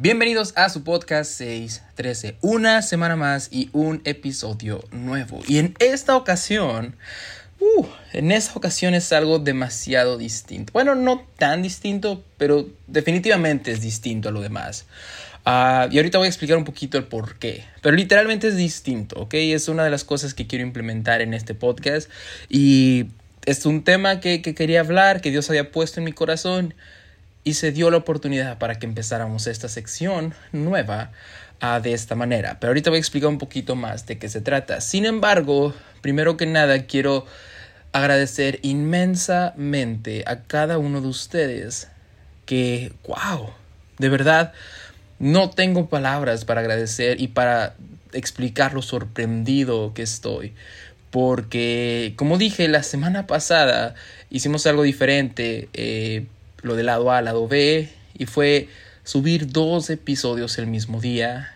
Bienvenidos a su podcast 613, una semana más y un episodio nuevo. Y en esta ocasión, uh, en esta ocasión es algo demasiado distinto. Bueno, no tan distinto, pero definitivamente es distinto a lo demás. Uh, y ahorita voy a explicar un poquito el por qué. Pero literalmente es distinto, ¿ok? Es una de las cosas que quiero implementar en este podcast. Y es un tema que, que quería hablar, que Dios había puesto en mi corazón y se dio la oportunidad para que empezáramos esta sección nueva uh, de esta manera. Pero ahorita voy a explicar un poquito más de qué se trata. Sin embargo, primero que nada quiero agradecer inmensamente a cada uno de ustedes que, wow, de verdad, no tengo palabras para agradecer y para explicar lo sorprendido que estoy. Porque, como dije, la semana pasada hicimos algo diferente. Eh, lo del lado A al lado B y fue subir dos episodios el mismo día.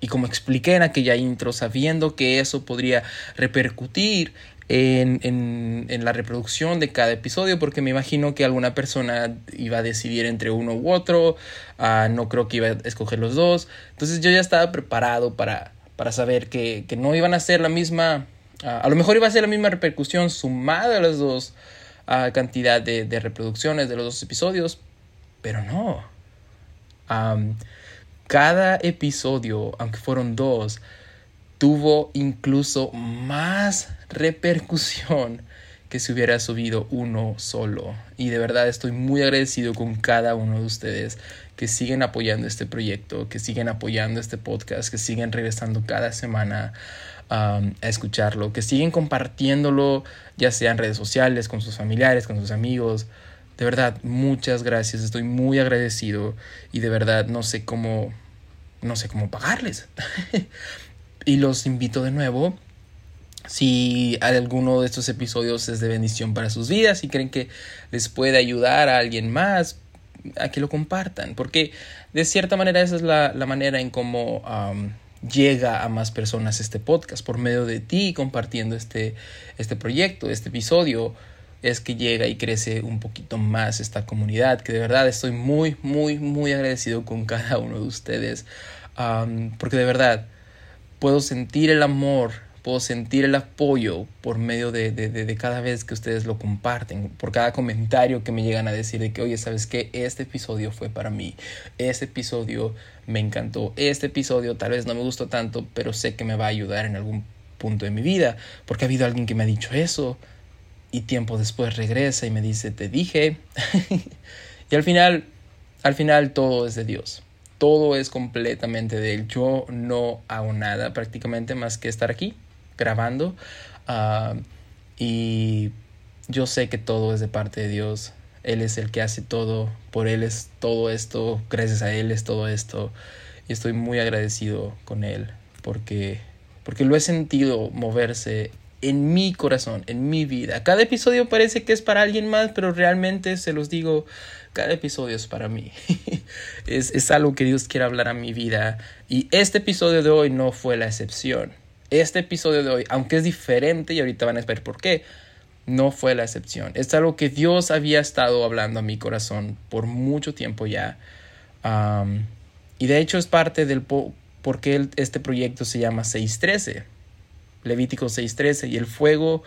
Y como expliqué en aquella intro, sabiendo que eso podría repercutir en, en, en, la reproducción de cada episodio, porque me imagino que alguna persona iba a decidir entre uno u otro, uh, no creo que iba a escoger los dos. Entonces yo ya estaba preparado para, para saber que, que no iban a ser la misma, uh, a lo mejor iba a ser la misma repercusión sumada a las dos cantidad de, de, reproducciones de los dos episodios, pero no. cada episodio, aunque fueron dos, tuvo incluso más repercusión que si hubiera subido uno solo. Y de verdad estoy muy agradecido con cada uno de ustedes que siguen apoyando este proyecto, que siguen apoyando este podcast, que siguen regresando cada semana a escucharlo, que siguen compartiéndolo, ya sea en redes sociales, con sus familiares, con sus amigos. De verdad, muchas gracias, estoy muy agradecido y de verdad no sé cómo, no sé cómo pagarles. y los invito de nuevo si alguno de estos episodios es de bendición para sus vidas y creen que les puede ayudar a alguien más, a que lo compartan, porque de cierta manera esa es la, la manera en cómo llega a más personas este podcast. Por medio de ti compartiendo este, este proyecto, este episodio, es que llega y crece un poquito más esta comunidad, que de verdad estoy muy, muy, muy agradecido con cada uno de ustedes, porque de verdad puedo sentir el amor puedo sentir el apoyo por medio de, de, de, cada vez que ustedes lo comparten, por cada comentario que me llegan a decir de que, oye, ¿sabes qué? Este episodio fue para mí, este episodio me encantó, este episodio tal vez no me gustó tanto, pero sé que me va a ayudar en algún punto de mi vida, porque ha habido alguien que me ha dicho eso y tiempo después regresa y me dice, te dije, y al final, al final todo es de Dios todo es completamente de él. Yo no hago nada prácticamente más que estar aquí grabando. Uh, y yo sé que todo es de parte de Dios. Él es el que hace todo. Por Él es todo esto. Gracias a Él es todo esto. Y estoy muy agradecido con Él. Porque, porque lo he sentido moverse en mi corazón, en mi vida. Cada episodio parece que es para alguien más, pero realmente se los digo, cada episodio es para mí. es, es algo que Dios quiere hablar a mi vida. Y este episodio de hoy no fue la excepción este episodio de hoy, aunque es diferente y ahorita van a ver por qué, no fue la excepción. Es algo que Dios había estado hablando a mi corazón por mucho tiempo ya. y de hecho es parte del por qué este proyecto se llama 613. Levítico 613 y el fuego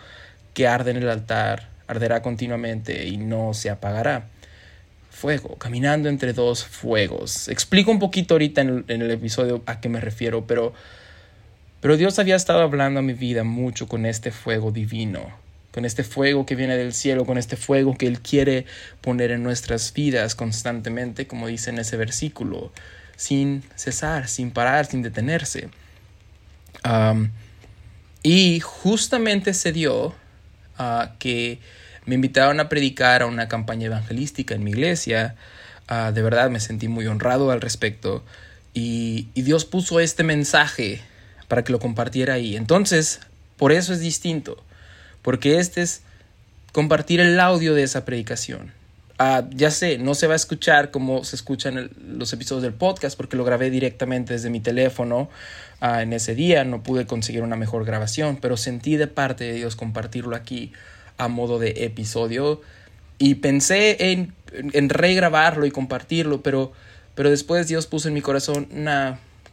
que arde en el altar arderá continuamente y no se apagará. Fuego, caminando entre dos fuegos. Explico un poquito ahorita en el episodio a qué me refiero, pero pero Dios había estado hablando a mi vida mucho con este fuego divino, con este fuego que viene del cielo, con este fuego que Él quiere poner en nuestras vidas constantemente, como dice en ese versículo, sin cesar, sin parar, sin detenerse. y justamente se dio uh, que me invitaron a predicar a una campaña evangelística en mi iglesia. Uh, de verdad me sentí muy honrado al respecto. Y Dios puso este mensaje para que lo compartiera ahí. Entonces, por eso es distinto, porque este es compartir el audio de esa predicación. Ah, ya sé, no se va a escuchar como se escuchan los episodios del podcast porque lo grabé directamente desde mi teléfono ah, en ese día, no pude conseguir una mejor grabación, pero sentí de parte de Dios compartirlo aquí a modo de episodio y pensé en, regrabarlo y compartirlo, pero Pero después Dios puso en mi corazón,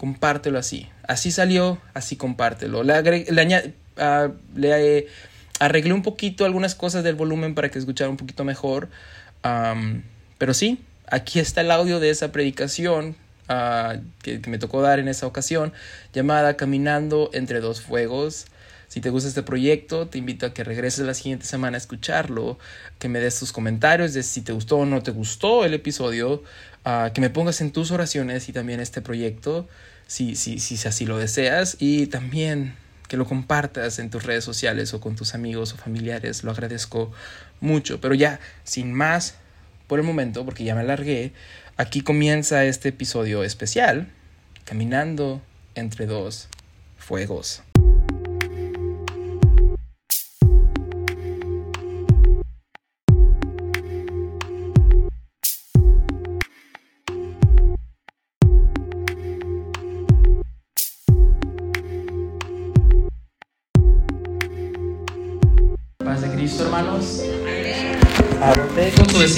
compártelo así. Así salió, así compártelo. Le, le, ah, le arreglé un poquito algunas cosas del volumen para que escuchara un poquito mejor. pero sí, aquí está el audio de esa predicación ah, que, me tocó dar en esa ocasión, llamada Caminando entre dos fuegos. Si te gusta este proyecto, te invito a que regreses la siguiente semana a escucharlo, que me des tus comentarios de si te gustó o no te gustó el episodio, ah, que me pongas en tus oraciones y también este proyecto, si, si, si así lo deseas, y también que lo compartas en tus redes sociales o con tus amigos o familiares, lo agradezco mucho. Pero ya, sin más por el momento, porque ya me alargué, aquí comienza este episodio especial, Caminando entre dos fuegos.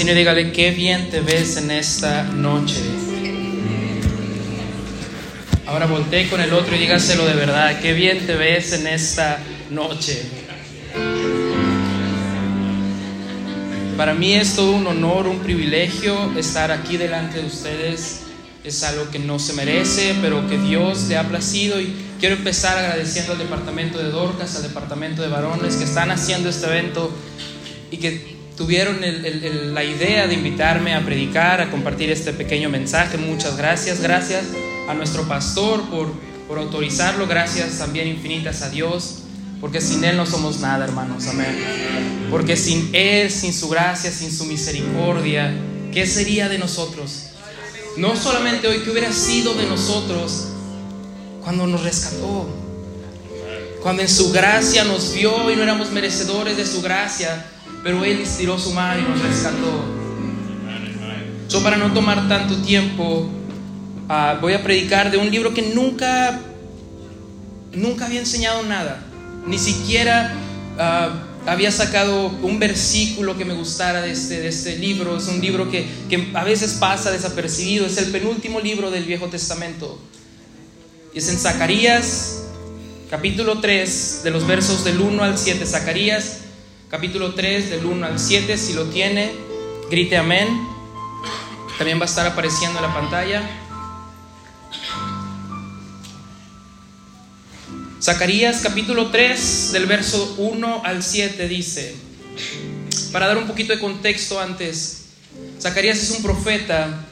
Y dígale, qué bien te ves en esta noche. Ahora voltee con el otro y dígaselo de verdad, qué bien te ves en esta noche. Para mí es todo un honor, un privilegio estar aquí delante de ustedes. Es algo que no se merece, pero que Dios le ha placido. Y quiero empezar agradeciendo al departamento de Dorcas, al departamento de varones que están haciendo este evento y que tuvieron la idea de invitarme a predicar, a compartir este pequeño mensaje. Muchas gracias. Gracias a nuestro pastor por, por autorizarlo. Gracias también infinitas a Dios. Porque sin Él no somos nada, hermanos. Amén. Porque sin Él, sin su gracia, sin su misericordia, ¿qué sería de nosotros? No solamente hoy, ¿qué hubiera sido de nosotros cuando nos rescató? Cuando en su gracia nos vio y no éramos merecedores de su gracia pero Él estiró su mano y nos rescató. Yo para no tomar tanto tiempo, ah, voy a predicar de un libro que nunca, nunca había enseñado nada, ni siquiera ah, había sacado un versículo que me gustara de este, de este libro. Es un libro que, que a veces pasa desapercibido, es el penúltimo libro del Viejo Testamento. Es en Zacarías, capítulo 3, de los versos del 1 al 7. Zacarías capítulo 3 del 1 al 7, si lo tiene, grite amén. También va a estar apareciendo en la pantalla. Zacarías capítulo 3 del verso 1 al 7 dice, para dar un poquito de contexto antes, Zacarías es un profeta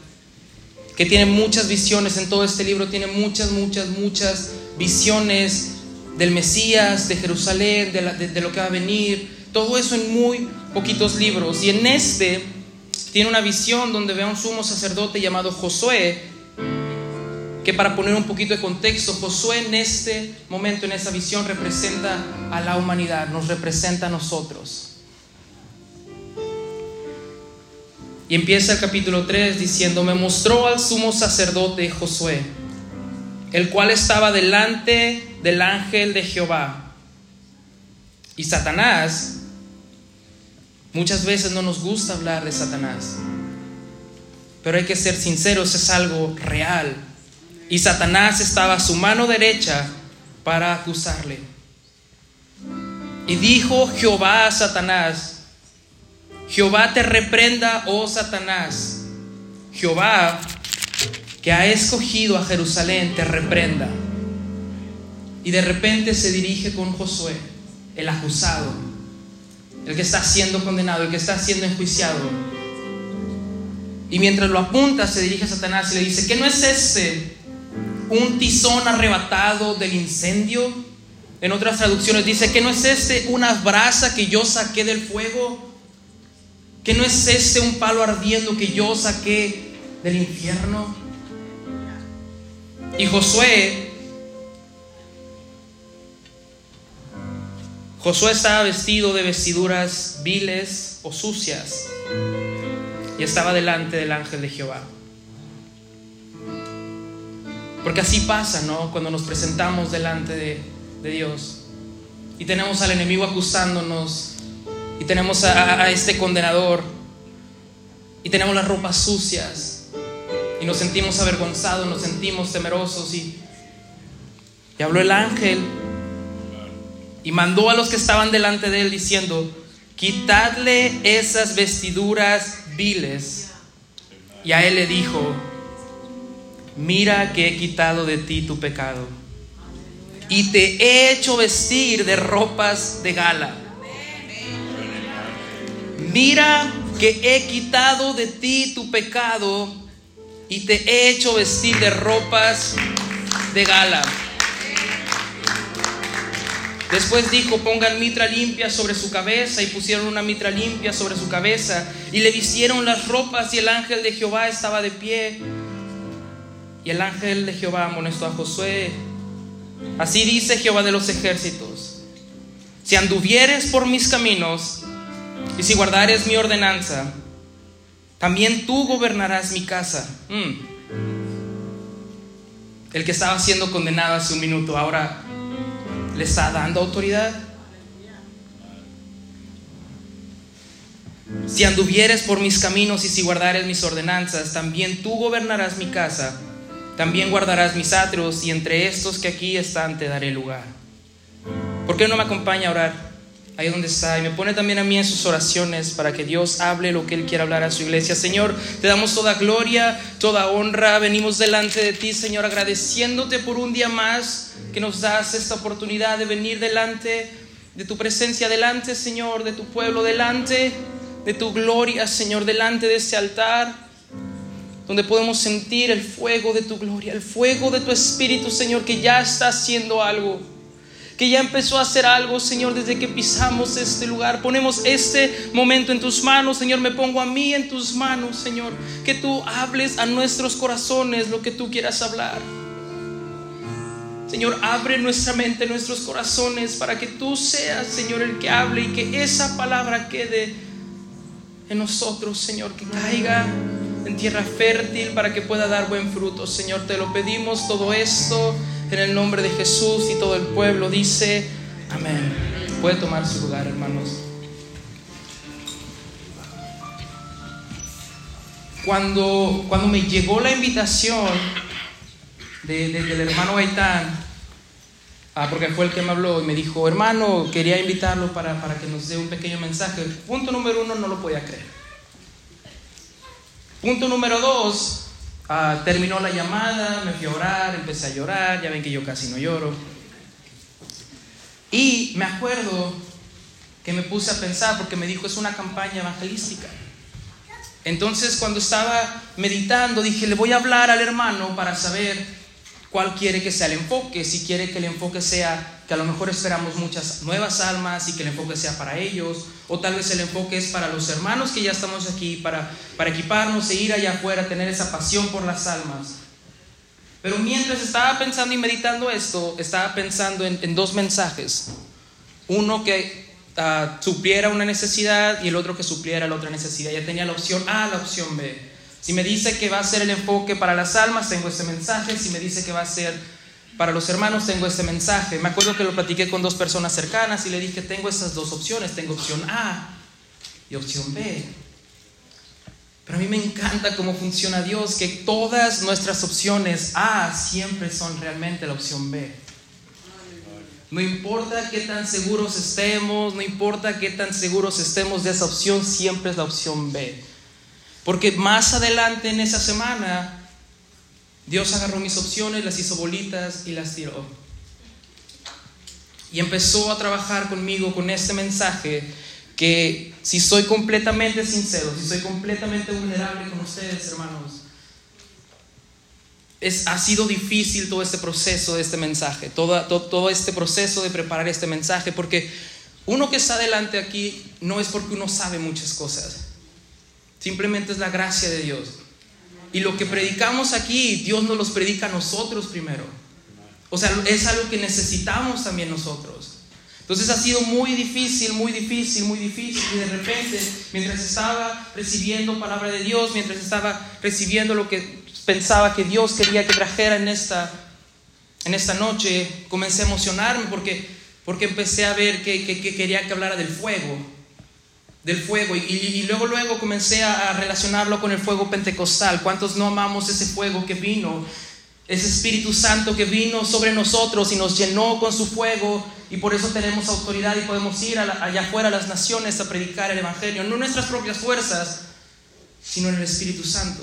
que tiene muchas visiones en todo este libro, tiene muchas, muchas, muchas visiones del Mesías, de Jerusalén, de, de lo que va a venir, todo eso en muy poquitos libros. Y en este tiene una visión donde ve a un sumo sacerdote llamado Josué, que para poner un poquito de contexto, Josué en este momento, en esa visión, representa a la humanidad, nos representa a nosotros. Y empieza el capítulo 3 diciendo, me mostró al sumo sacerdote Josué, el cual estaba delante del ángel de Jehová. Y Satanás Muchas veces no nos gusta hablar de Satanás, pero hay que ser sinceros, es algo real. Y Satanás estaba a su mano derecha para acusarle. Y dijo Jehová a Satanás, Jehová te reprenda, oh Satanás. Jehová, que ha escogido a Jerusalén, te reprenda. Y de repente se dirige con Josué, el acusado el que está siendo condenado, el que está siendo enjuiciado. Y mientras lo apunta, se dirige a Satanás y le dice, ¿qué no es ese un tizón arrebatado del incendio? En otras traducciones dice, ¿qué no es este una brasa que yo saqué del fuego? ¿Qué no es este un palo ardiendo que yo saqué del infierno? Y Josué Josué estaba vestido de vestiduras viles o sucias y estaba delante del ángel de Jehová. Porque así pasa, ¿no? Cuando nos presentamos delante de, Dios y tenemos al enemigo acusándonos y tenemos a, a este condenador y tenemos las ropas sucias y nos sentimos avergonzados, nos sentimos temerosos y, y habló el ángel y mandó a los que estaban delante de él diciendo, quitadle esas vestiduras viles. Y a él le dijo, mira que he quitado de ti tu pecado y te he hecho vestir de ropas de gala. Mira que he quitado de ti tu pecado y te he hecho vestir de ropas de gala. Después dijo, pongan mitra limpia sobre su cabeza y pusieron una mitra limpia sobre su cabeza y le vistieron las ropas y el ángel de Jehová estaba de pie. Y el ángel de Jehová amonestó a Josué. Así dice Jehová de los ejércitos, si anduvieres por mis caminos y si guardares mi ordenanza, también tú gobernarás mi casa. Mm. El que estaba siendo condenado hace un minuto ahora le está dando autoridad. Si anduvieres por mis caminos y si guardares mis ordenanzas, también tú gobernarás mi casa, también guardarás mis atrios y entre estos que aquí están te daré lugar. ¿Por qué no me acompaña a orar? ahí donde está, y me pone también a mí en sus oraciones para que Dios hable lo que Él quiera hablar a su iglesia. Señor, te damos toda gloria, toda honra, venimos delante de ti, Señor, agradeciéndote por un día más que nos das esta oportunidad de venir delante de tu presencia, delante, Señor, de tu pueblo, delante de tu gloria, Señor, delante de este altar donde podemos sentir el fuego de tu gloria, el fuego de tu espíritu, Señor, que ya está haciendo algo que ya empezó a hacer algo, Señor, desde que pisamos este lugar. Ponemos este momento en tus manos, Señor. Me pongo a mí en tus manos, Señor. Que tú hables a nuestros corazones lo que tú quieras hablar. Señor, abre nuestra mente, nuestros corazones, para que tú seas, Señor, el que hable y que esa palabra quede en nosotros, Señor, que caiga en tierra fértil para que pueda dar buen fruto. Señor, te lo pedimos todo esto en el nombre de Jesús y todo el pueblo dice, amén. Puede tomar su lugar, hermanos. Cuando, cuando me llegó la invitación de, del hermano Gaitán, ah, porque fue el que me habló y me dijo, hermano, quería invitarlo para, para que nos dé un pequeño mensaje. Punto número uno, no lo podía creer. Punto número dos, Ah, terminó la llamada, me fui a orar, empecé a llorar, ya ven que yo casi no lloro. Y me acuerdo que me puse a pensar, porque me dijo, es una campaña evangelística. Entonces cuando estaba meditando, dije, le voy a hablar al hermano para saber cuál quiere que sea el enfoque, si quiere que el enfoque sea que a lo mejor esperamos muchas nuevas almas y que el enfoque sea para ellos, o tal vez el enfoque es para los hermanos que ya estamos aquí, para, para equiparnos e ir allá afuera, tener esa pasión por las almas. Pero mientras estaba pensando y meditando esto, estaba pensando en, dos mensajes. Uno que uh, supliera una necesidad y el otro que supliera la otra necesidad. Ya tenía la opción A, la opción B. Si me dice que va a ser el enfoque para las almas, tengo este mensaje. Si me dice que va a ser para los hermanos, tengo este mensaje. Me acuerdo que lo platiqué con dos personas cercanas y le dije, tengo estas dos opciones. Tengo opción A y opción B. Pero a mí me encanta cómo funciona Dios, que todas nuestras opciones A siempre son realmente la opción B. No importa qué tan seguros estemos, no importa qué tan seguros estemos de esa opción, siempre es la opción B. Porque más adelante en esa semana, Dios agarró mis opciones, las hizo bolitas y las tiró. Y empezó a trabajar conmigo con este mensaje que si soy completamente sincero, si soy completamente vulnerable con ustedes, hermanos, es, ha sido difícil todo este proceso de este mensaje, todo, todo, todo este proceso de preparar este mensaje, porque uno que está adelante aquí no es porque uno sabe muchas cosas. Simplemente es la gracia de Dios. Y lo que predicamos aquí, Dios nos los predica a nosotros primero. O sea, es algo que necesitamos también nosotros. Entonces ha sido muy difícil, muy difícil, muy difícil. Y de repente, mientras estaba recibiendo palabra de Dios, mientras estaba recibiendo lo que pensaba que Dios quería que trajera en esta, en esta noche, comencé a emocionarme porque, porque empecé a ver que, que quería que hablara del fuego. Del fuego. Y, luego, luego comencé a, relacionarlo con el fuego pentecostal. ¿Cuántos no amamos ese fuego que vino? Ese Espíritu Santo que vino sobre nosotros y nos llenó con su fuego. Y por eso tenemos autoridad y podemos ir allá afuera a las naciones a predicar el Evangelio. No nuestras propias fuerzas, sino en el Espíritu Santo.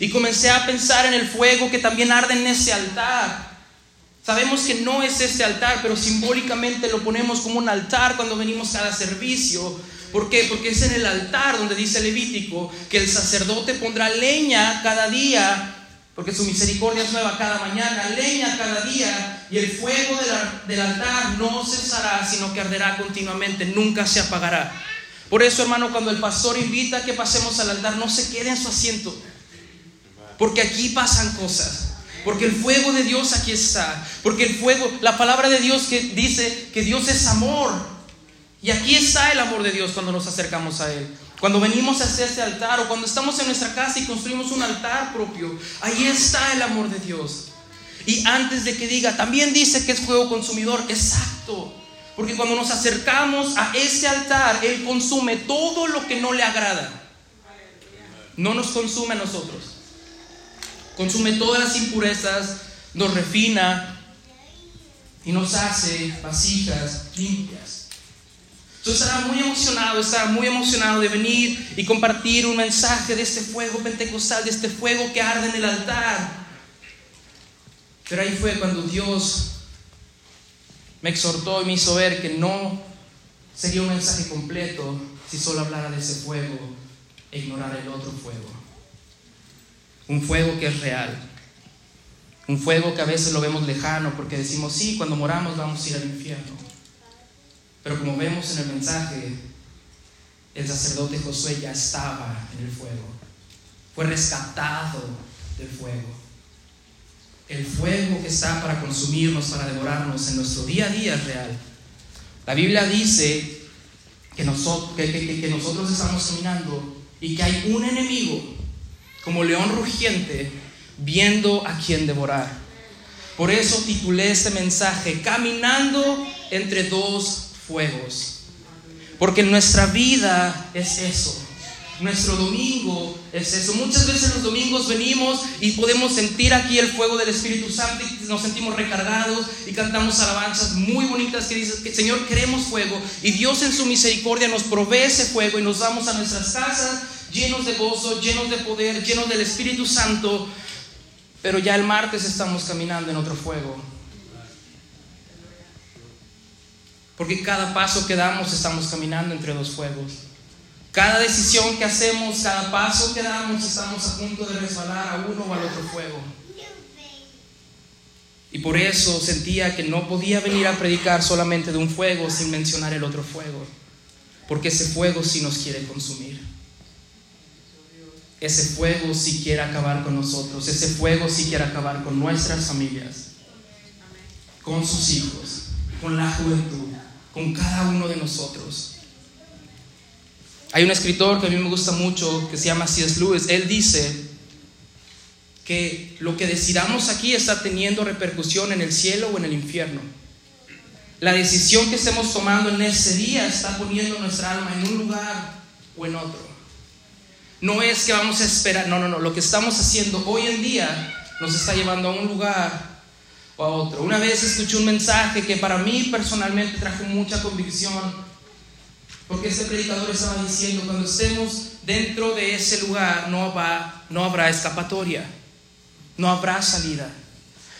Y comencé a pensar en el fuego que también arde en ese altar. Sabemos que no es este altar, pero simbólicamente lo ponemos como un altar cuando venimos cada servicio. ¿Por qué? Porque es en el altar donde dice Levítico que el sacerdote pondrá leña cada día, porque su misericordia es nueva cada mañana, leña cada día, y el fuego del altar no cesará, sino que arderá continuamente, nunca se apagará. Por eso, hermano, cuando el pastor invita a que pasemos al altar, no se quede en su asiento. Porque aquí pasan cosas. Porque el fuego de Dios aquí está. Porque el fuego, la palabra de Dios que dice que Dios es amor. Y aquí está el amor de Dios cuando nos acercamos a Él. Cuando venimos hacia este altar o cuando estamos en nuestra casa y construimos un altar propio, ahí está el amor de Dios. Y antes de que diga, también dice que es fuego consumidor, exacto. Porque cuando nos acercamos a ese altar, Él consume todo lo que no le agrada. No nos consume a nosotros. Consume todas las impurezas, nos refina y nos hace vasijas limpias. Yo estaba muy emocionado, estaba muy emocionado de venir y compartir un mensaje de este fuego pentecostal, de este fuego que arde en el altar. Pero ahí fue cuando Dios me exhortó y me hizo ver que no sería un mensaje completo si solo hablara de ese fuego e ignorara el otro fuego. Un fuego que es real. Un fuego que a veces lo vemos lejano porque decimos, sí, cuando moramos vamos a ir al infierno. Pero como vemos en el mensaje, el sacerdote Josué ya estaba en el fuego. Fue rescatado del fuego el fuego que está para consumirnos, para devorarnos en nuestro día a día es real. La Biblia dice que nosotros, estamos caminando y que hay un enemigo como león rugiente viendo a quien devorar. Por eso titulé este mensaje Caminando entre dos fuegos. Porque nuestra vida es eso. Nuestro domingo es eso. Muchas veces los domingos venimos y podemos sentir aquí el fuego del Espíritu Santo y nos sentimos recargados y cantamos alabanzas muy bonitas que dicen Señor queremos fuego y Dios en su misericordia nos provee ese fuego y nos vamos a nuestras casas llenos de gozo, llenos de poder, llenos del Espíritu Santo. Pero ya el martes estamos caminando en otro fuego. Porque cada paso que damos estamos caminando entre dos fuegos. Cada decisión que hacemos, cada paso que damos, estamos a punto de resbalar a uno o al otro fuego. Y por eso sentía que no podía venir a predicar solamente de un fuego sin mencionar el otro fuego. Porque ese fuego sí nos quiere consumir. Ese fuego sí quiere acabar con nosotros. Ese fuego sí quiere acabar con nuestras familias. Con sus hijos. Con la juventud. Con cada uno de nosotros. Hay un escritor que a mí me gusta mucho que se llama C.S. Lewis. Él dice que lo que decidamos aquí está teniendo repercusión en el cielo o en el infierno. La decisión que estemos tomando en ese día está poniendo nuestra alma en un lugar o en otro. No es que vamos a esperar, no, no, no. Lo que estamos haciendo hoy en día nos está llevando a un lugar o a otro. Una vez escuché un mensaje que para mí personalmente trajo mucha convicción porque este predicador estaba diciendo, cuando estemos dentro de ese lugar no, no habrá escapatoria, no habrá salida.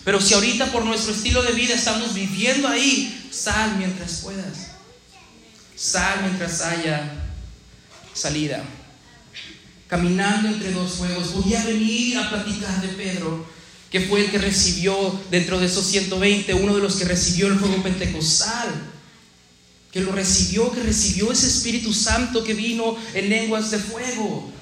Pero si ahorita por nuestro estilo de vida estamos viviendo ahí, sal mientras puedas. Sal mientras haya salida. Caminando entre dos fuegos. Voy a venir a platicar de Pedro, que fue el que recibió dentro de esos 120, uno de los que recibió el fuego pentecostal que lo recibió, que recibió ese Espíritu Santo que vino en lenguas de fuego.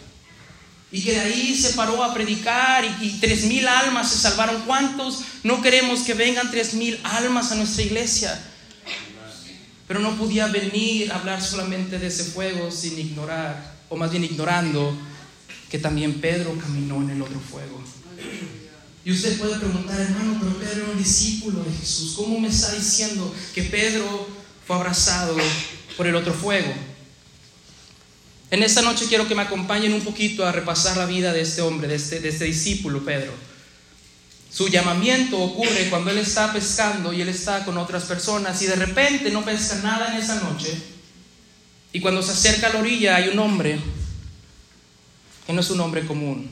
Y que de ahí se paró a predicar y, tres mil almas se salvaron. ¿Cuántos no queremos que vengan tres mil almas a nuestra iglesia? Pero no podía venir a hablar solamente de ese fuego sin ignorar, o más bien ignorando, que también Pedro caminó en el otro fuego. Y usted puede preguntar, hermano, pero Pedro era un discípulo de Jesús. ¿Cómo me está diciendo que Pedro fue abrazado por el otro fuego. En esta noche quiero que me acompañen un poquito a repasar la vida de este hombre, de este, de este discípulo, Pedro. Su llamamiento ocurre cuando él está pescando y él está con otras personas y de repente no pesca nada en esa noche. Y cuando se acerca a la orilla hay un hombre que no es un hombre común.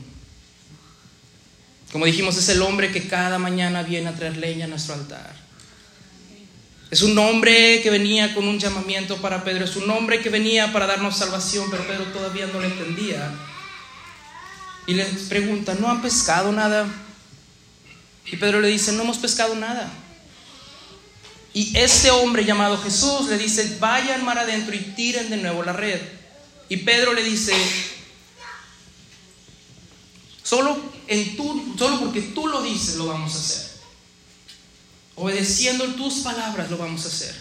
Como dijimos, es el hombre que cada mañana viene a traer leña a nuestro altar. Es un hombre que venía con un llamamiento para Pedro, es un hombre que venía para darnos salvación, pero Pedro todavía no lo entendía. Y les pregunta, ¿no han pescado nada? Y Pedro le dice, no hemos pescado nada. Y este hombre llamado Jesús le dice, vayan mar adentro y tiren de nuevo la red. Y Pedro le dice, solo, en solo porque tú lo dices lo vamos a hacer. Obedeciendo tus palabras lo vamos a hacer.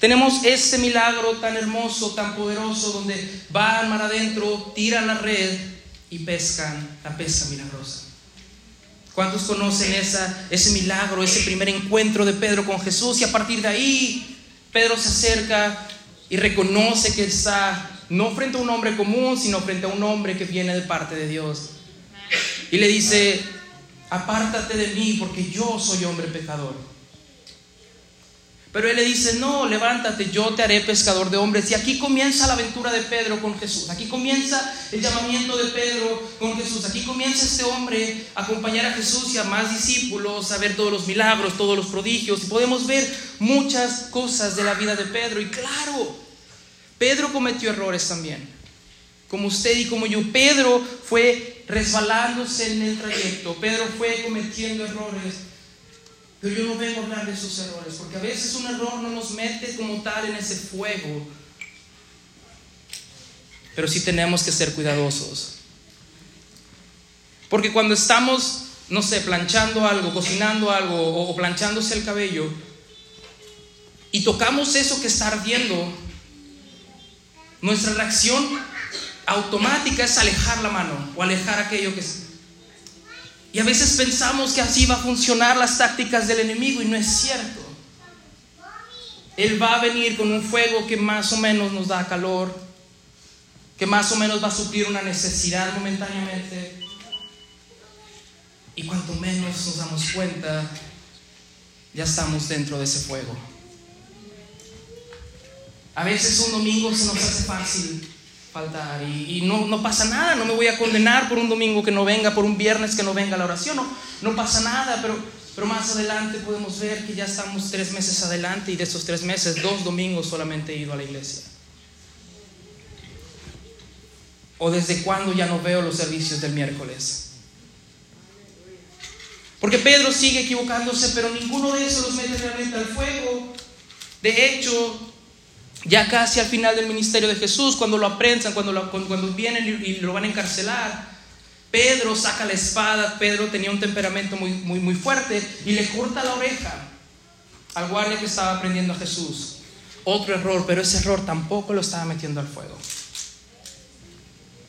Tenemos este milagro tan hermoso, tan poderoso, donde van mar adentro, tiran la red y pescan la pesca milagrosa. ¿Cuántos conocen esa, ese milagro, ese primer encuentro de Pedro con Jesús? Y a partir de ahí, Pedro se acerca y reconoce que está no frente a un hombre común, sino frente a un hombre que viene de parte de Dios. Y le dice, apártate de mí porque yo soy hombre pecador. Pero él le dice, no, levántate, yo te haré pescador de hombres. Y aquí comienza la aventura de Pedro con Jesús. Aquí comienza el llamamiento de Pedro con Jesús. Aquí comienza este hombre a acompañar a Jesús y a más discípulos, a ver todos los milagros, todos los prodigios. Y podemos ver muchas cosas de la vida de Pedro. Y claro, Pedro cometió errores también. Como usted y como yo. Pedro fue resbalándose en el trayecto. Pedro fue cometiendo errores. Pero yo no vengo a hablar de esos errores, porque a veces un error no nos mete como tal en ese fuego. Pero sí tenemos que ser cuidadosos. Porque cuando estamos, no sé, planchando algo, cocinando algo o, planchándose el cabello, y tocamos eso que está ardiendo, nuestra reacción automática es alejar la mano o alejar aquello que y a veces pensamos que así va a funcionar las tácticas del enemigo y no es cierto. Él va a venir con un fuego que más o menos nos da calor, que más o menos va a suplir una necesidad momentáneamente. Y cuanto menos nos damos cuenta, ya estamos dentro de ese fuego. A veces un domingo se nos hace fácil y, no, pasa nada, no me voy a condenar por un domingo que no venga, por un viernes que no venga la oración, no, pasa nada, pero, pero más adelante podemos ver que ya estamos tres meses adelante y de esos tres meses, dos domingos solamente he ido a la iglesia. O desde cuándo ya no veo los servicios del miércoles. Porque Pedro sigue equivocándose, pero ninguno de esos los mete realmente al fuego. De hecho, ya casi al final del ministerio de Jesús, cuando lo aprensan, cuando, cuando vienen y, lo van a encarcelar, Pedro saca la espada, Pedro tenía un temperamento muy, muy, muy fuerte y le corta la oreja al guardia que estaba aprendiendo a Jesús. Otro error, pero ese error tampoco lo estaba metiendo al fuego.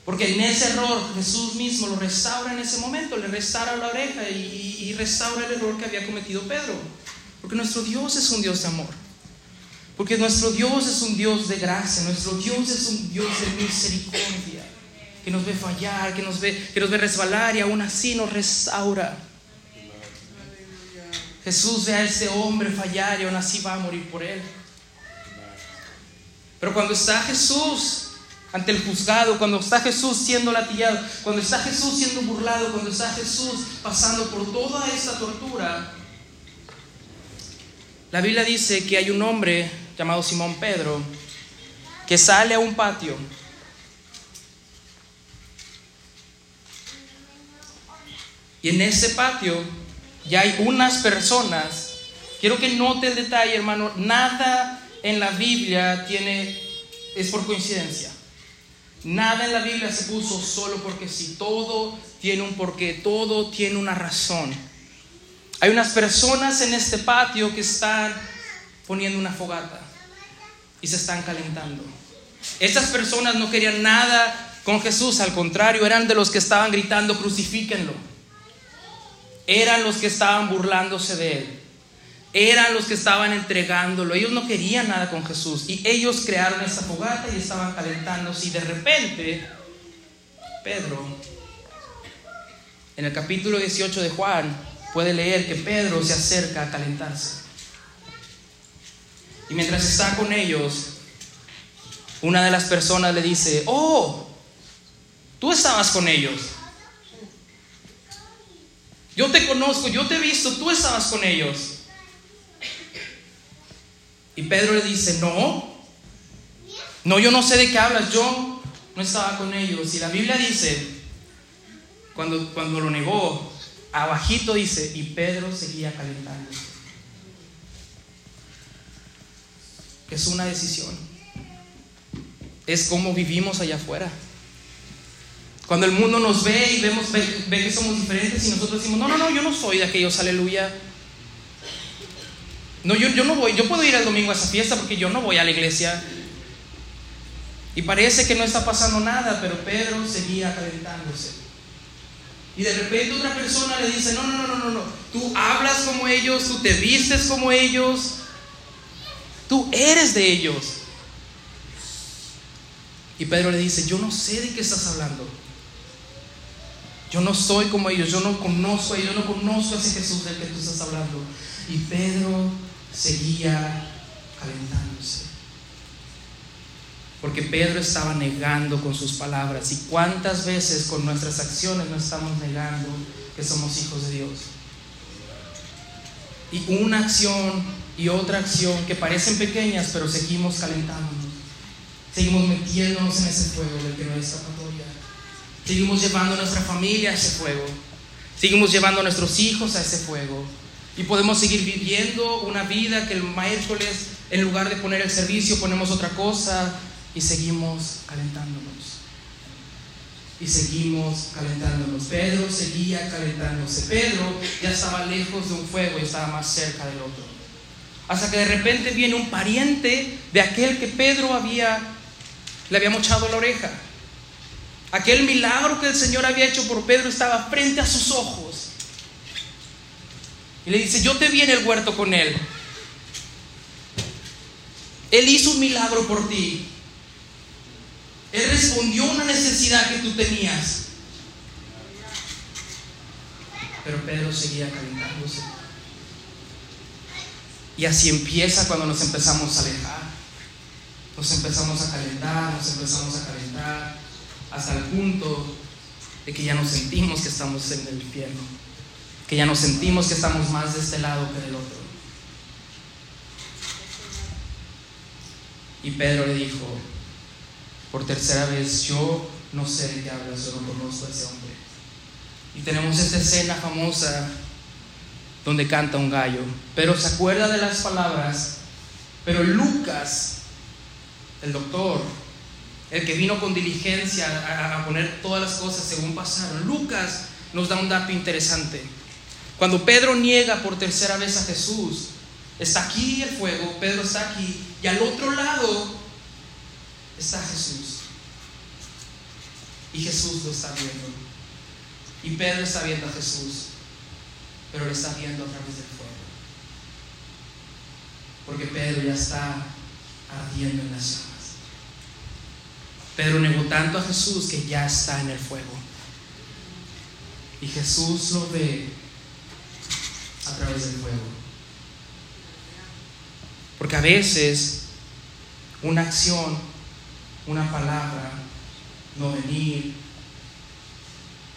Porque en ese error Jesús mismo lo restaura en ese momento, le restaura la oreja y, y restaura el error que había cometido Pedro. Porque nuestro Dios es un Dios de amor. Porque nuestro Dios es un Dios de gracia, nuestro Dios es un Dios de misericordia, que nos ve fallar, que nos ve, que nos ve resbalar y aún así nos restaura. Jesús ve a ese hombre fallar y aún así va a morir por él. Pero cuando está Jesús ante el juzgado, cuando está Jesús siendo latillado, cuando está Jesús siendo burlado, cuando está Jesús pasando por toda esta tortura, la Biblia dice que hay un hombre llamado Simón Pedro, que sale a un patio. Y en ese patio ya hay unas personas. Quiero que note el detalle, hermano. Nada en la Biblia tiene es por coincidencia. Nada en la Biblia se puso solo porque sí. Todo tiene un porqué, todo tiene una razón. Hay unas personas en este patio que están poniendo una fogata y se están calentando. Estas personas no querían nada con Jesús, al contrario, eran de los que estaban gritando, crucifíquenlo. Eran los que estaban burlándose de él. eran los que estaban entregándolo. Ellos no querían nada con Jesús. Y ellos crearon esta fogata y estaban calentándose. Y de repente, Pedro, en el capítulo 18 de Juan, puede leer que Pedro se acerca a calentarse. Y mientras está con ellos, una de las personas le dice, oh, tú estabas con ellos. Yo te conozco, yo te he visto, tú estabas con ellos. Y Pedro le dice, no, no, yo no sé de qué hablas, yo no estaba con ellos. Y la Biblia dice, cuando, cuando lo negó, abajito dice, y Pedro seguía calentándose. Es una decisión. Es como vivimos allá afuera. Cuando el mundo nos ve y vemos, ve, ve que somos diferentes y nosotros decimos, no, no, no, yo no soy de aquellos, aleluya. No, yo, yo no voy, yo puedo ir el domingo a esa fiesta porque yo no voy a la iglesia. Y parece que no está pasando nada, pero Pedro seguía calentándose. Y de repente otra persona le dice, no, no, no, no, no, tú hablas como ellos, tú te vistes como ellos, tú eres de ellos. Y Pedro le dice, yo no sé de qué estás hablando. Yo no soy como ellos, yo no conozco a ellos, yo no conozco a ese Jesús del que tú estás hablando. Y Pedro seguía calentándose. Porque Pedro estaba negando con sus palabras. ¿Y cuántas veces con nuestras acciones no estamos negando que somos hijos de Dios? Y una acción y otra acción que parecen pequeñas, pero seguimos calentándonos. Seguimos metiéndonos en ese fuego del que no hay escapatoria. Seguimos llevando a nuestra familia a ese fuego. Seguimos llevando a nuestros hijos a ese fuego. Y podemos seguir viviendo una vida que el miércoles, en lugar de poner el servicio, ponemos otra cosa y seguimos calentándonos. Y seguimos calentándonos. Pedro seguía calentándose. Pedro ya estaba lejos de un fuego y estaba más cerca del otro. Hasta que de repente viene un pariente de aquel que Pedro había, le había mochado la oreja. Aquel milagro que el Señor había hecho por Pedro estaba frente a sus ojos. Y le dice, yo te vi en el huerto con él. Él hizo un milagro por ti. Él respondió a una necesidad que tú tenías. Pero Pedro seguía calentándose. Y así empieza cuando nos empezamos a alejar. Nos empezamos a calentar, nos empezamos a calentar, hasta el punto de que ya nos sentimos que estamos en el infierno que ya nos sentimos que estamos más de este lado que del otro. Y Pedro le dijo, por tercera vez, yo no sé de qué hablas, yo no conozco a ese hombre. Y tenemos esta escena famosa donde canta un gallo, pero se acuerda de las palabras, pero Lucas, el doctor, el que vino con diligencia a, a poner todas las cosas según pasaron, Lucas nos da un dato interesante. Cuando Pedro niega por tercera vez a Jesús, está aquí el fuego, Pedro está aquí, y al otro lado está Jesús. Y Jesús lo está viendo. Y Pedro está viendo a Jesús, pero lo está viendo a través del fuego. Porque Pedro ya está ardiendo en las llamas. Pedro negó tanto a Jesús que ya está en el fuego. Y Jesús lo ve a través del fuego. Porque a veces una acción, una palabra, no venir,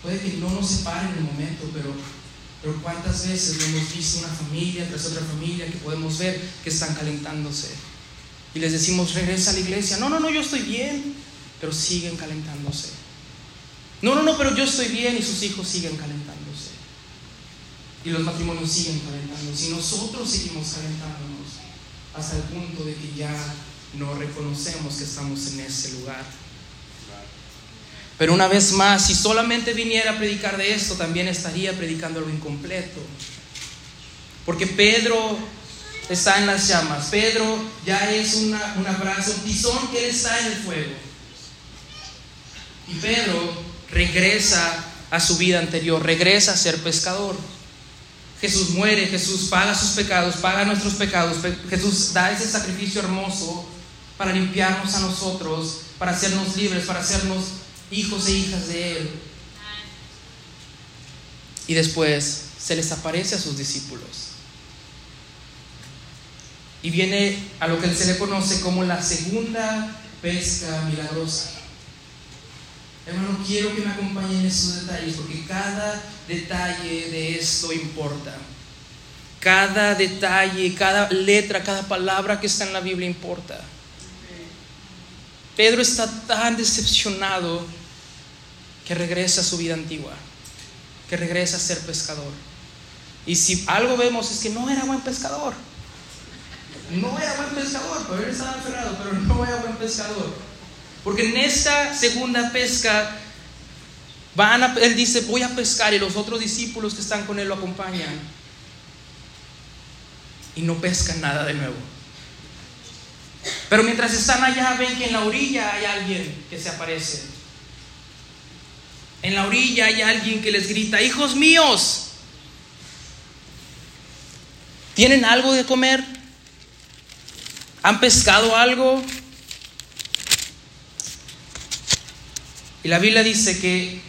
puede que no nos separe en el momento, pero, pero cuántas veces no hemos visto una familia tras otra familia que podemos ver que están calentándose. Y les decimos, regresa a la iglesia. No, no, no, yo estoy bien, pero siguen calentándose. No, no, no, pero yo estoy bien y sus hijos siguen calentándose. Y los matrimonios siguen calentándose. Y nosotros seguimos calentándonos hasta el punto de que ya no reconocemos que estamos en ese lugar. Pero una vez más, si solamente viniera a predicar de esto, también estaría predicando lo incompleto. Porque Pedro está en las llamas. Pedro ya es una, un abrazo, un tizón que está en el fuego. Y Pedro regresa a su vida anterior, regresa a ser pescador. Jesús muere, Jesús paga sus pecados, paga nuestros pecados. Jesús da ese sacrificio hermoso para limpiarnos a nosotros, para hacernos libres, para hacernos hijos e hijas de Él. Y después se les aparece a sus discípulos. Y viene a lo que se le conoce como la segunda pesca milagrosa. Hermano, quiero que me acompañen en esos detalles porque cada detalle de esto importa. Cada detalle, cada letra, cada palabra que está en la Biblia importa. Pedro está tan decepcionado que regresa a su vida antigua, que regresa a ser pescador. Y si algo vemos es que no era buen pescador. No era buen pescador, él estaba aferrado, pero no era buen pescador. Porque en esta segunda pesca, van a, él dice, voy a pescar y los otros discípulos que están con él lo acompañan. Y no pescan nada de nuevo. Pero mientras están allá, ven que en la orilla hay alguien que se aparece. En la orilla hay alguien que les grita, hijos míos, ¿tienen algo de comer? ¿Han pescado algo? Y la Biblia dice que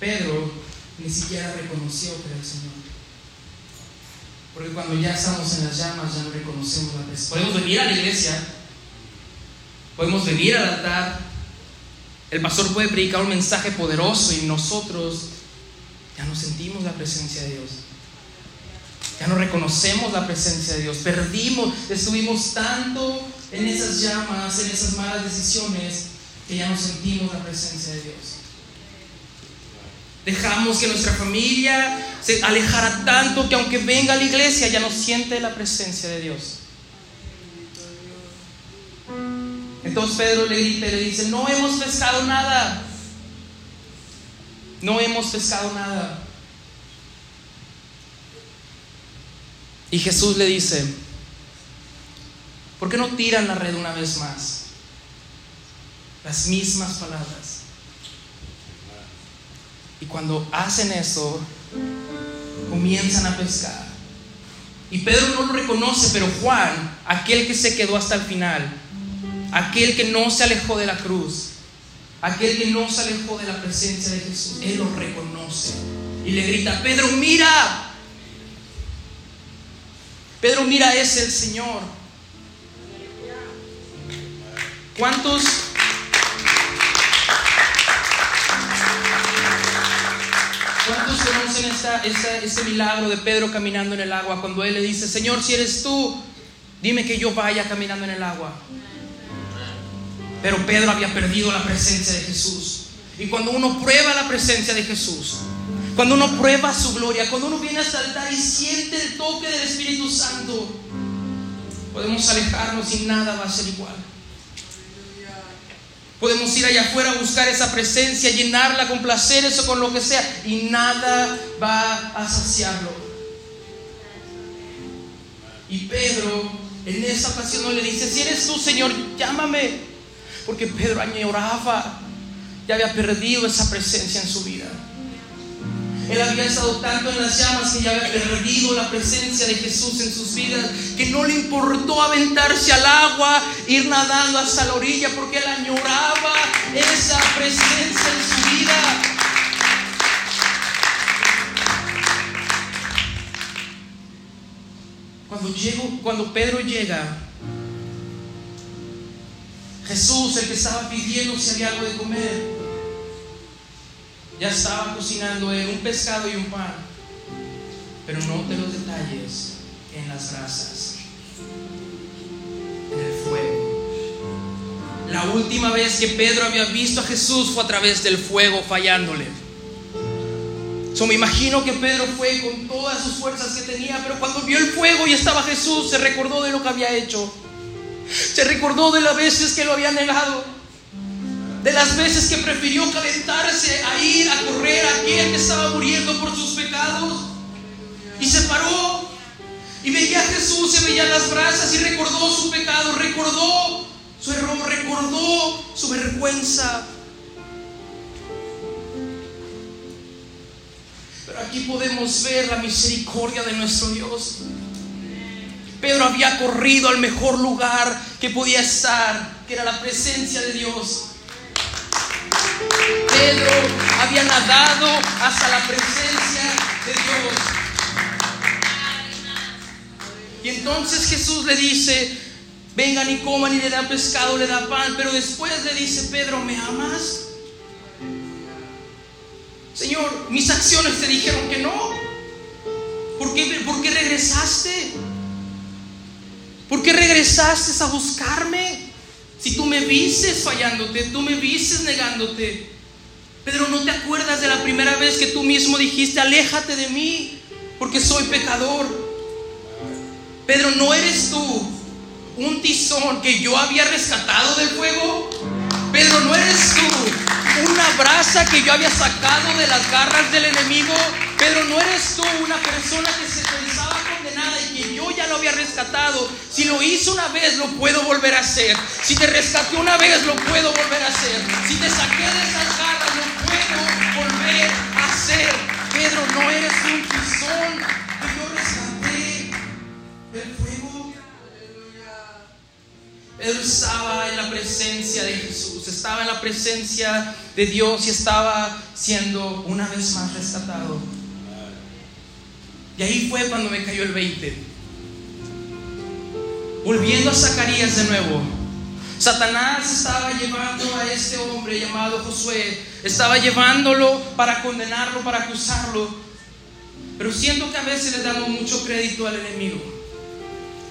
Pedro ni siquiera reconoció que era el Señor. Porque cuando ya estamos en las llamas ya no reconocemos la presencia. Podemos venir a la iglesia, podemos venir al altar, el pastor puede predicar un mensaje poderoso y nosotros ya no sentimos la presencia de Dios. Ya no reconocemos la presencia de Dios. Perdimos, estuvimos tanto en esas llamas, en esas malas decisiones, que ya no sentimos la presencia de Dios. Dejamos que nuestra familia se alejara tanto que aunque venga a la iglesia ya no siente la presencia de Dios. Entonces Pedro le grita y le dice, no hemos pescado nada. No hemos pescado nada. Y Jesús le dice, ¿por qué no tiran la red una vez más? Las mismas palabras. Y cuando hacen eso, comienzan a pescar. Y Pedro no lo reconoce, pero Juan, aquel que se quedó hasta el final, aquel que no se alejó de la cruz, aquel que no se alejó de la presencia de Jesús, él lo reconoce. Y le grita, Pedro, mira, Pedro, mira, es el Señor. ¿Cuántos? ¿Cuántos conocen esta, este milagro de Pedro caminando en el agua cuando él le dice, Señor, si eres tú, dime que yo vaya caminando en el agua? Pero Pedro había perdido la presencia de Jesús. Y cuando uno prueba la presencia de Jesús, cuando uno prueba su gloria, cuando uno viene a saltar y siente el toque del Espíritu Santo, podemos alejarnos y nada va a ser igual. Podemos ir allá afuera a buscar esa presencia, llenarla con placeres o con lo que sea, y nada va a saciarlo. Y Pedro en esa ocasión no le dice, si eres tú, Señor, llámame. Porque Pedro añoraba, ya había perdido esa presencia en su vida. Él había estado tanto en las llamas que ya había perdido la presencia de Jesús en sus vidas, que no le importó aventarse al agua, ir nadando hasta la orilla, porque él añoraba esa presencia en su vida. Cuando, llego, cuando Pedro llega, Jesús, el que estaba pidiendo si había algo de comer, ya estaba cocinando él un pescado y un pan. Pero note los detalles en las brasas, en el fuego. La última vez que Pedro había visto a Jesús fue a través del fuego fallándole. So, me imagino que Pedro fue con todas sus fuerzas que tenía, pero cuando vio el fuego y estaba Jesús, se recordó de lo que había hecho. Se recordó de las veces que lo había negado de las veces que prefirió calentarse a ir a correr a aquel que estaba muriendo por sus pecados. Y se paró y veía a Jesús, se veía las brasas y recordó su pecado, recordó su error, recordó su vergüenza. Pero aquí podemos ver la misericordia de nuestro Dios. Pedro había corrido al mejor lugar que podía estar, que era la presencia de Dios. Pedro había nadado hasta la presencia de Dios. Y entonces Jesús le dice, vengan y coman y le da pescado, le da pan, pero después le dice, Pedro, ¿me amas? Señor, mis acciones te dijeron que no. ¿Por qué, por qué regresaste? ¿Por qué regresaste a buscarme? Si tú me vistes fallándote, tú me vistes negándote. Pedro, ¿no te acuerdas de la primera vez que tú mismo dijiste, aléjate de mí, porque soy pecador? Pedro, ¿no eres tú un tizón que yo había rescatado del fuego? Pedro, ¿no eres tú una brasa que yo había sacado de las garras del enemigo? Pedro, ¿no eres tú una persona que se pensaba que yo ya lo había rescatado? Si lo hice una vez, lo puedo volver a hacer. Si te rescaté una vez, lo puedo volver a hacer. Si te saqué de esas garras, lo puedo volver a hacer. Pedro, no eres un tizón yo rescaté del fuego. Pedro estaba en la presencia de Jesús, estaba en la presencia de Dios y estaba siendo una vez más rescatado. Y ahí fue cuando me cayó el 20. Volviendo a Zacarías de nuevo, Satanás estaba llevando a este hombre llamado Josué, estaba llevándolo para condenarlo, para acusarlo. Pero siento que a veces le damos mucho crédito al enemigo.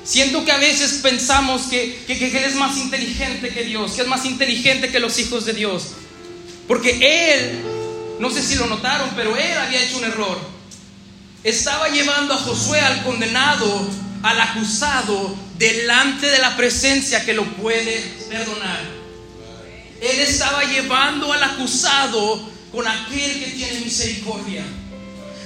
Siento que a veces pensamos que, que, que, Él es más inteligente que Dios, que es más inteligente que los hijos de Dios. Porque Él, no sé si lo notaron, pero Él había hecho un error. Estaba llevando a Josué al condenado, al acusado, delante de la presencia que lo puede perdonar. Él estaba llevando al acusado con aquel que tiene misericordia.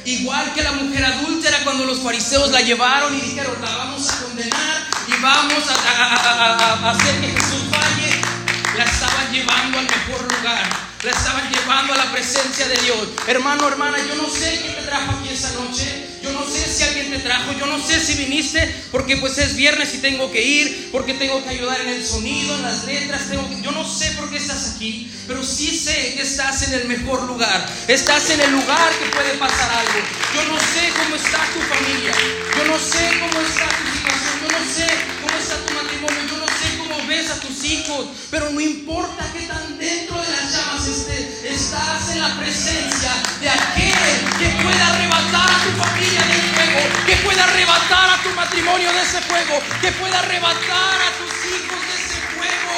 Igual que la mujer adúltera cuando los fariseos la llevaron y dijeron, la vamos a condenar y vamos a, hacer que Jesús falle, la estaban llevando al mejor lugar. La estaban llevando a la presencia de Dios. Hermano, hermana, yo no sé quién te trajo aquí esta noche. Yo no sé si alguien te trajo. Yo no sé si viniste porque pues es viernes y tengo que ir. Porque tengo que ayudar en el sonido, en las letras. Tengo. Yo no sé por qué estás aquí. Pero sí sé que estás en el mejor lugar. Estás en el lugar que puede pasar algo. Yo no sé cómo está tu familia. Yo no sé cómo está tu situación. Yo no sé cómo está tu matrimonio. Yo no sé ves a tus hijos. Pero no importa qué tan dentro de las llamas estés. Estás en la presencia de aquel que pueda arrebatar a tu familia del fuego. Que pueda arrebatar a tu matrimonio de ese fuego. Que pueda arrebatar a tus hijos de ese fuego.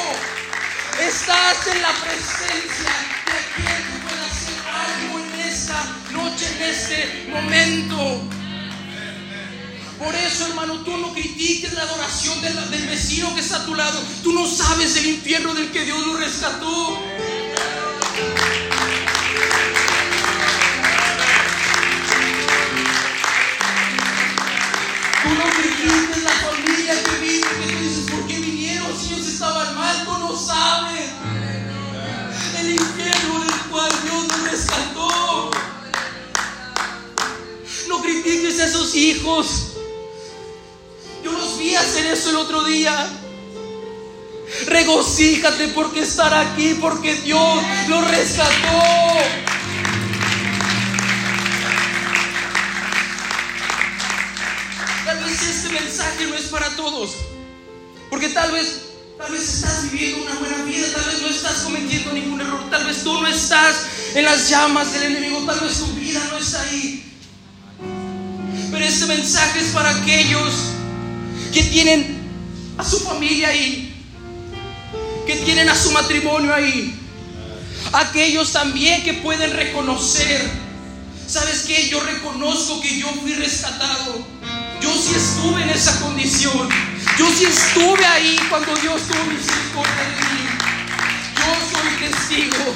Estás en la presencia de aquel que pueda hacer algo en esta noche, en este momento. Por eso, hermano, tú no critiques la adoración del, vecino que está a tu lado. Tú no sabes el infierno del que Dios lo rescató. Tú no critiques la familia que vino, que tú dices, ¿por qué vinieron si ellos estaban mal? Tú no sabes el infierno del cual Dios nos rescató. No critiques a esos hijos. Hacer eso el otro día. Regocíjate porque estar aquí, porque Dios lo rescató. Tal vez este mensaje no es para todos, porque tal vez, tal vez estás viviendo una buena vida, tal vez no estás cometiendo ningún error, tal vez tú no estás en las llamas del enemigo, tal vez tu vida no está ahí. Pero este mensaje es para aquellos que tienen a su familia ahí, que tienen a su matrimonio ahí, aquellos también que pueden reconocer, ¿sabes qué? Yo reconozco que yo fui rescatado, yo sí estuve en esa condición, yo sí estuve ahí cuando Dios tuvo misericordia de mí, yo soy testigo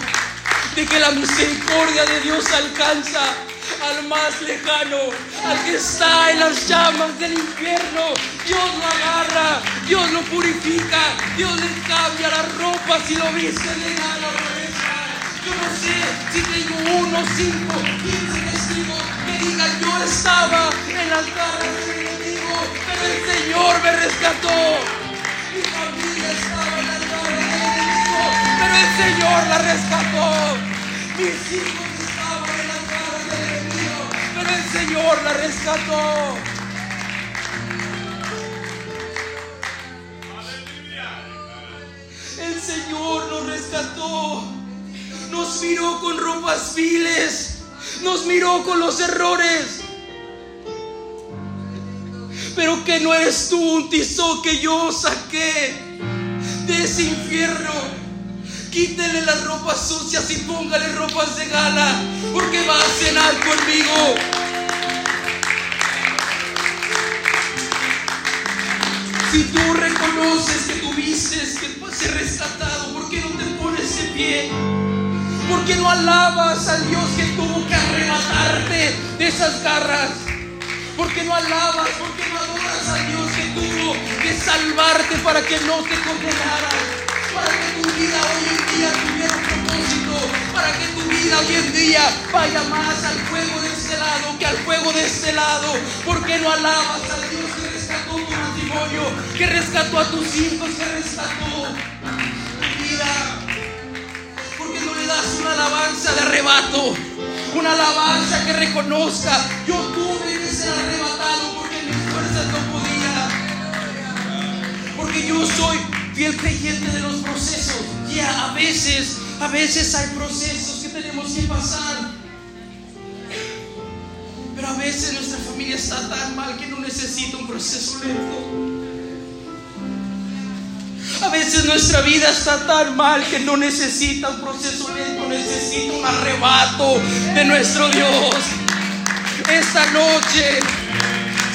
de que la misericordia de Dios alcanza al más lejano, al que está en las llamas del infierno. Dios lo agarra, Dios lo purifica, Dios le cambia la ropa si lo viste da la cabeza. Yo no sé si tengo uno, cinco, quince testigos que diga, yo estaba en las garras del enemigo, pero el Señor me rescató. Mi familia estaba en las garras del enemigo, pero el Señor la rescató. Mis hijos el Señor la rescató. El Señor nos rescató. Nos miró con ropas viles. Nos miró con los errores. Pero que no eres tú un tizón que yo saqué de ese infierno. Quítele las ropas sucias y póngale ropas de gala. Porque va a cenar conmigo. Si tú reconoces que tuviste que ser rescatado, ¿por qué no te pones de pie? ¿Por qué no alabas al Dios que tuvo que arrebatarte de esas garras? ¿Por qué no alabas? ¿Por qué no adoras al Dios que tuvo que salvarte para que no te condenaras? Para que tu vida hoy en día tuviera un propósito. Para que tu vida hoy en día vaya más al fuego de este lado que al fuego de este lado. ¿Por qué no alabas al Dios que rescató tu Que rescató a tus hijos, que rescató tu vida. ¿Por qué no le das una alabanza de arrebato? Una alabanza que reconozca, yo tuve que ser arrebatado porque mis fuerzas no podía. Porque yo soy fiel creyente de los procesos. Ya a veces, a veces hay procesos que tenemos que pasar. Pero a veces nuestra familia está tan mal que no necesita un proceso lento. A veces nuestra vida está tan mal que no necesita un proceso lento, necesita un arrebato de nuestro Dios. Esta noche,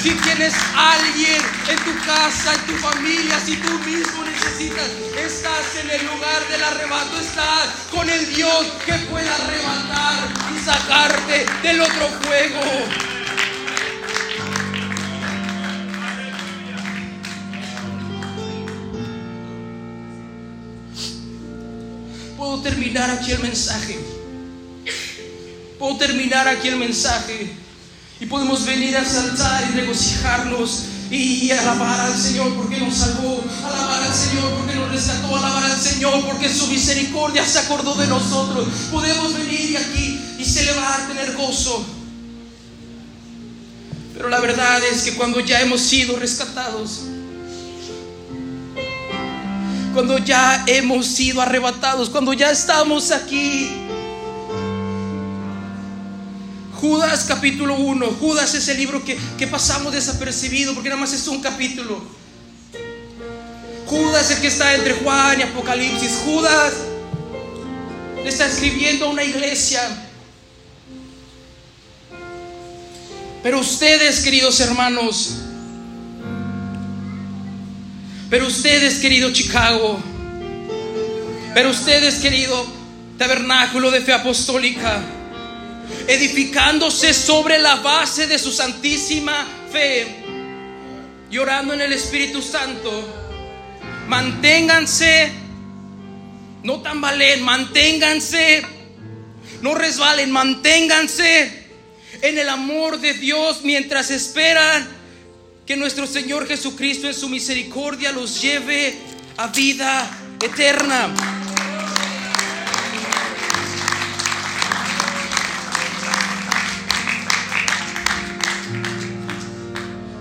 si tienes alguien en tu casa, en tu familia, si tú mismo necesitas, estás en el lugar del arrebato, estás con el Dios que puede arrebatar y sacarte del otro fuego. Puedo terminar aquí el mensaje. Puedo terminar aquí el mensaje. Y podemos venir a saltar y regocijarnos y, alabar al Señor porque nos salvó, alabar al Señor porque nos rescató, alabar al Señor porque su misericordia se acordó de nosotros. Podemos venir aquí y celebrar, tener gozo. Pero la verdad es que cuando ya hemos sido rescatados, cuando ya hemos sido arrebatados, cuando ya estamos aquí. Judas capítulo 1, Judas es el libro que, que pasamos desapercibido porque nada más es un capítulo. Judas el que está entre Juan y Apocalipsis. Judas le está escribiendo a una iglesia. Pero ustedes, queridos hermanos, pero ustedes, querido Chicago, pero ustedes, querido tabernáculo de fe apostólica, edificándose sobre la base de su santísima fe y orando en el Espíritu Santo, manténganse, no tambalen, manténganse, no resbalen, manténganse en el amor de Dios mientras esperan que nuestro Señor Jesucristo en su misericordia los lleve a vida eterna.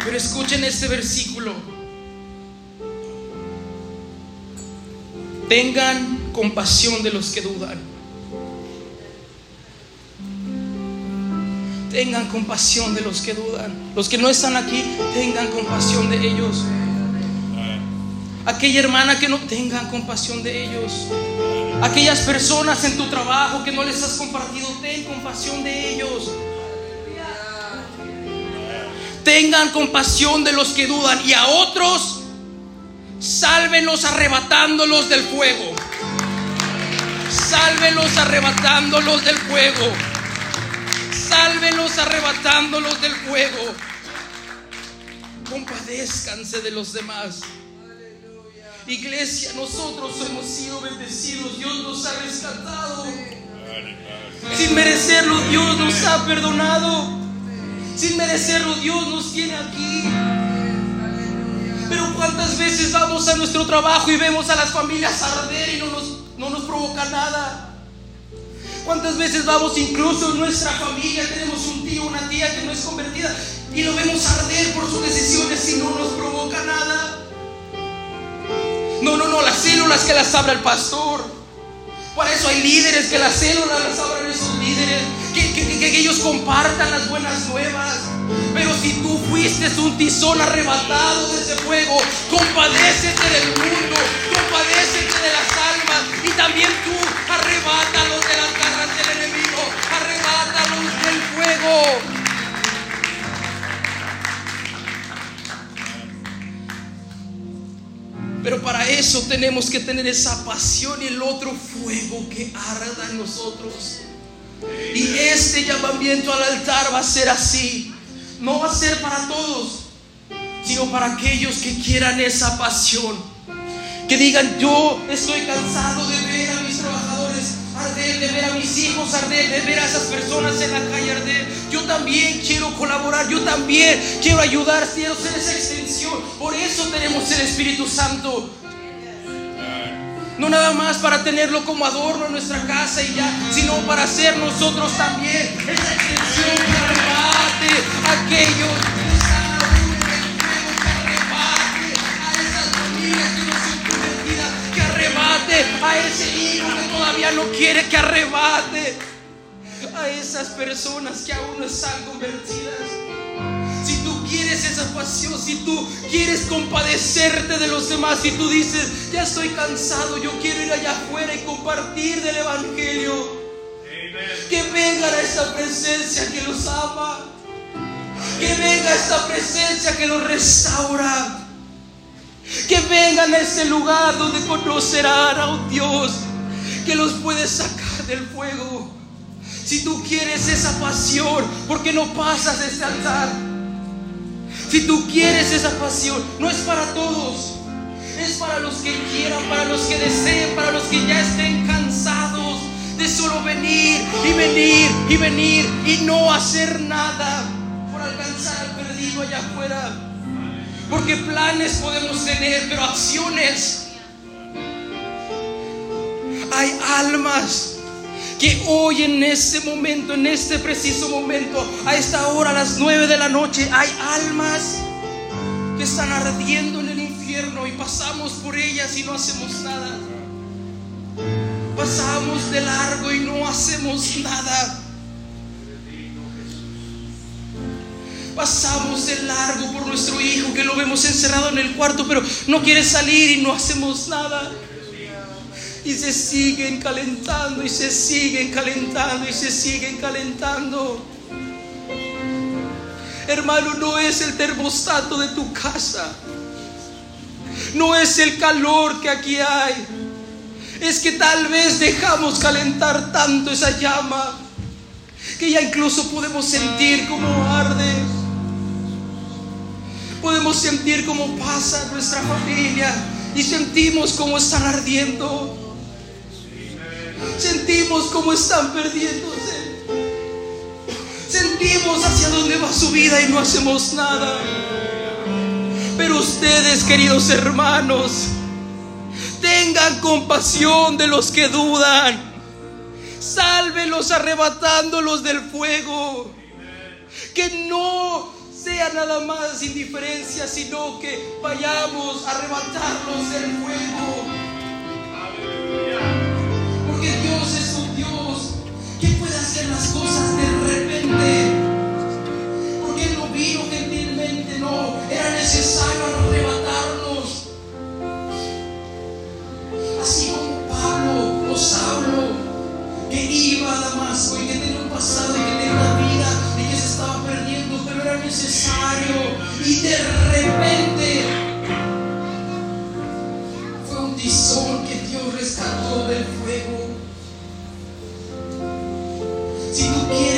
Pero escuchen este versículo. Tengan compasión de los que dudan. Tengan compasión de los que dudan. Los que no están aquí, tengan compasión de ellos. Aquella hermana que no tengan compasión de ellos. Aquellas personas en tu trabajo que no les has compartido, ten compasión de ellos. Tengan compasión de los que dudan y a otros, sálvenlos arrebatándolos del fuego. Sálvenlos arrebatándolos del fuego. Sálvenlos arrebatándolos del fuego. Compadézcanse de los demás. Iglesia, nosotros hemos sido bendecidos. Dios nos ha rescatado. Sin merecerlo, Dios nos ha perdonado. Sin merecerlo, Dios nos tiene aquí. Pero cuántas veces vamos a nuestro trabajo y vemos a las familias arder y no nos, no nos provoca nada. ¿Cuántas veces vamos incluso en nuestra familia? Tenemos un tío, una tía que no es convertida y lo vemos arder por sus decisiones y no nos provoca nada. No, no, no, las células que las abra el pastor. Para eso hay líderes que las células las abran esos líderes, que, ellos compartan las buenas nuevas. Pero si tú fuiste un tizón arrebatado de ese fuego, compadécete del mundo, compadécete de las almas y también tú arrebátalos de las del enemigo, arrebátalos del fuego. Pero para eso tenemos que tener esa pasión y el otro fuego que arda en nosotros. Y este llamamiento al altar va a ser así. No va a ser para todos, sino para aquellos que quieran esa pasión. Que digan, yo estoy cansado de de ver a mis hijos arder, de ver a esas personas en la calle arder. Yo también quiero colaborar, yo también quiero ayudar, quiero ser esa extensión. Por eso tenemos el Espíritu Santo. No nada más para tenerlo como adorno en nuestra casa y ya, sino para ser nosotros también esa extensión que no quiere, que arrebate a esas personas que aún no están convertidas. Si tú quieres esa pasión, si tú quieres compadecerte de los demás, si tú dices, ya estoy cansado, yo quiero ir allá afuera y compartir del Evangelio. Que vengan a esa presencia que los ama. Que venga esta presencia que los restaura. Que vengan a ese lugar donde conocerán a un Dios que los puede sacar del fuego. Si tú quieres esa pasión, ¿por qué no pasas este altar? Si tú quieres esa pasión, no es para todos. Es para los que quieran, para los que deseen, para los que ya estén cansados de solo venir y venir y venir y no hacer nada por alcanzar al perdido allá afuera. Porque planes podemos tener, pero acciones. Hay almas que hoy en este momento, en este preciso momento, a esta hora, a las nueve de la noche, hay almas que están ardiendo en el infierno y pasamos por ellas y no hacemos nada. Pasamos de largo y no hacemos nada. Pasamos de largo por nuestro hijo que lo vemos encerrado en el cuarto, pero no quiere salir y no hacemos nada y se siguen calentando y se siguen calentando y se siguen calentando. Hermano, no es el termostato de tu casa. No es el calor que aquí hay. Es que tal vez dejamos calentar tanto esa llama que ya incluso podemos sentir como arde. Podemos sentir cómo pasa nuestra familia y sentimos cómo están ardiendo. Sentimos cómo están perdiéndose. Sentimos hacia dónde va su vida y no hacemos nada. Pero ustedes, queridos hermanos, tengan compasión de los que dudan. Sálvelos arrebatándolos del fuego. Que no sea nada más indiferencia, sino que vayamos a arrebatarlos del fuego. Porque las cosas de repente. Porque Él no vino gentilmente, no. Era necesario arrebatarnos. Así como Pablo o Saulo, que iba a Damasco y que tenía un pasado y que tenía una vida y que se estaba perdiendo, pero era necesario. Y de repente fue un disón to give.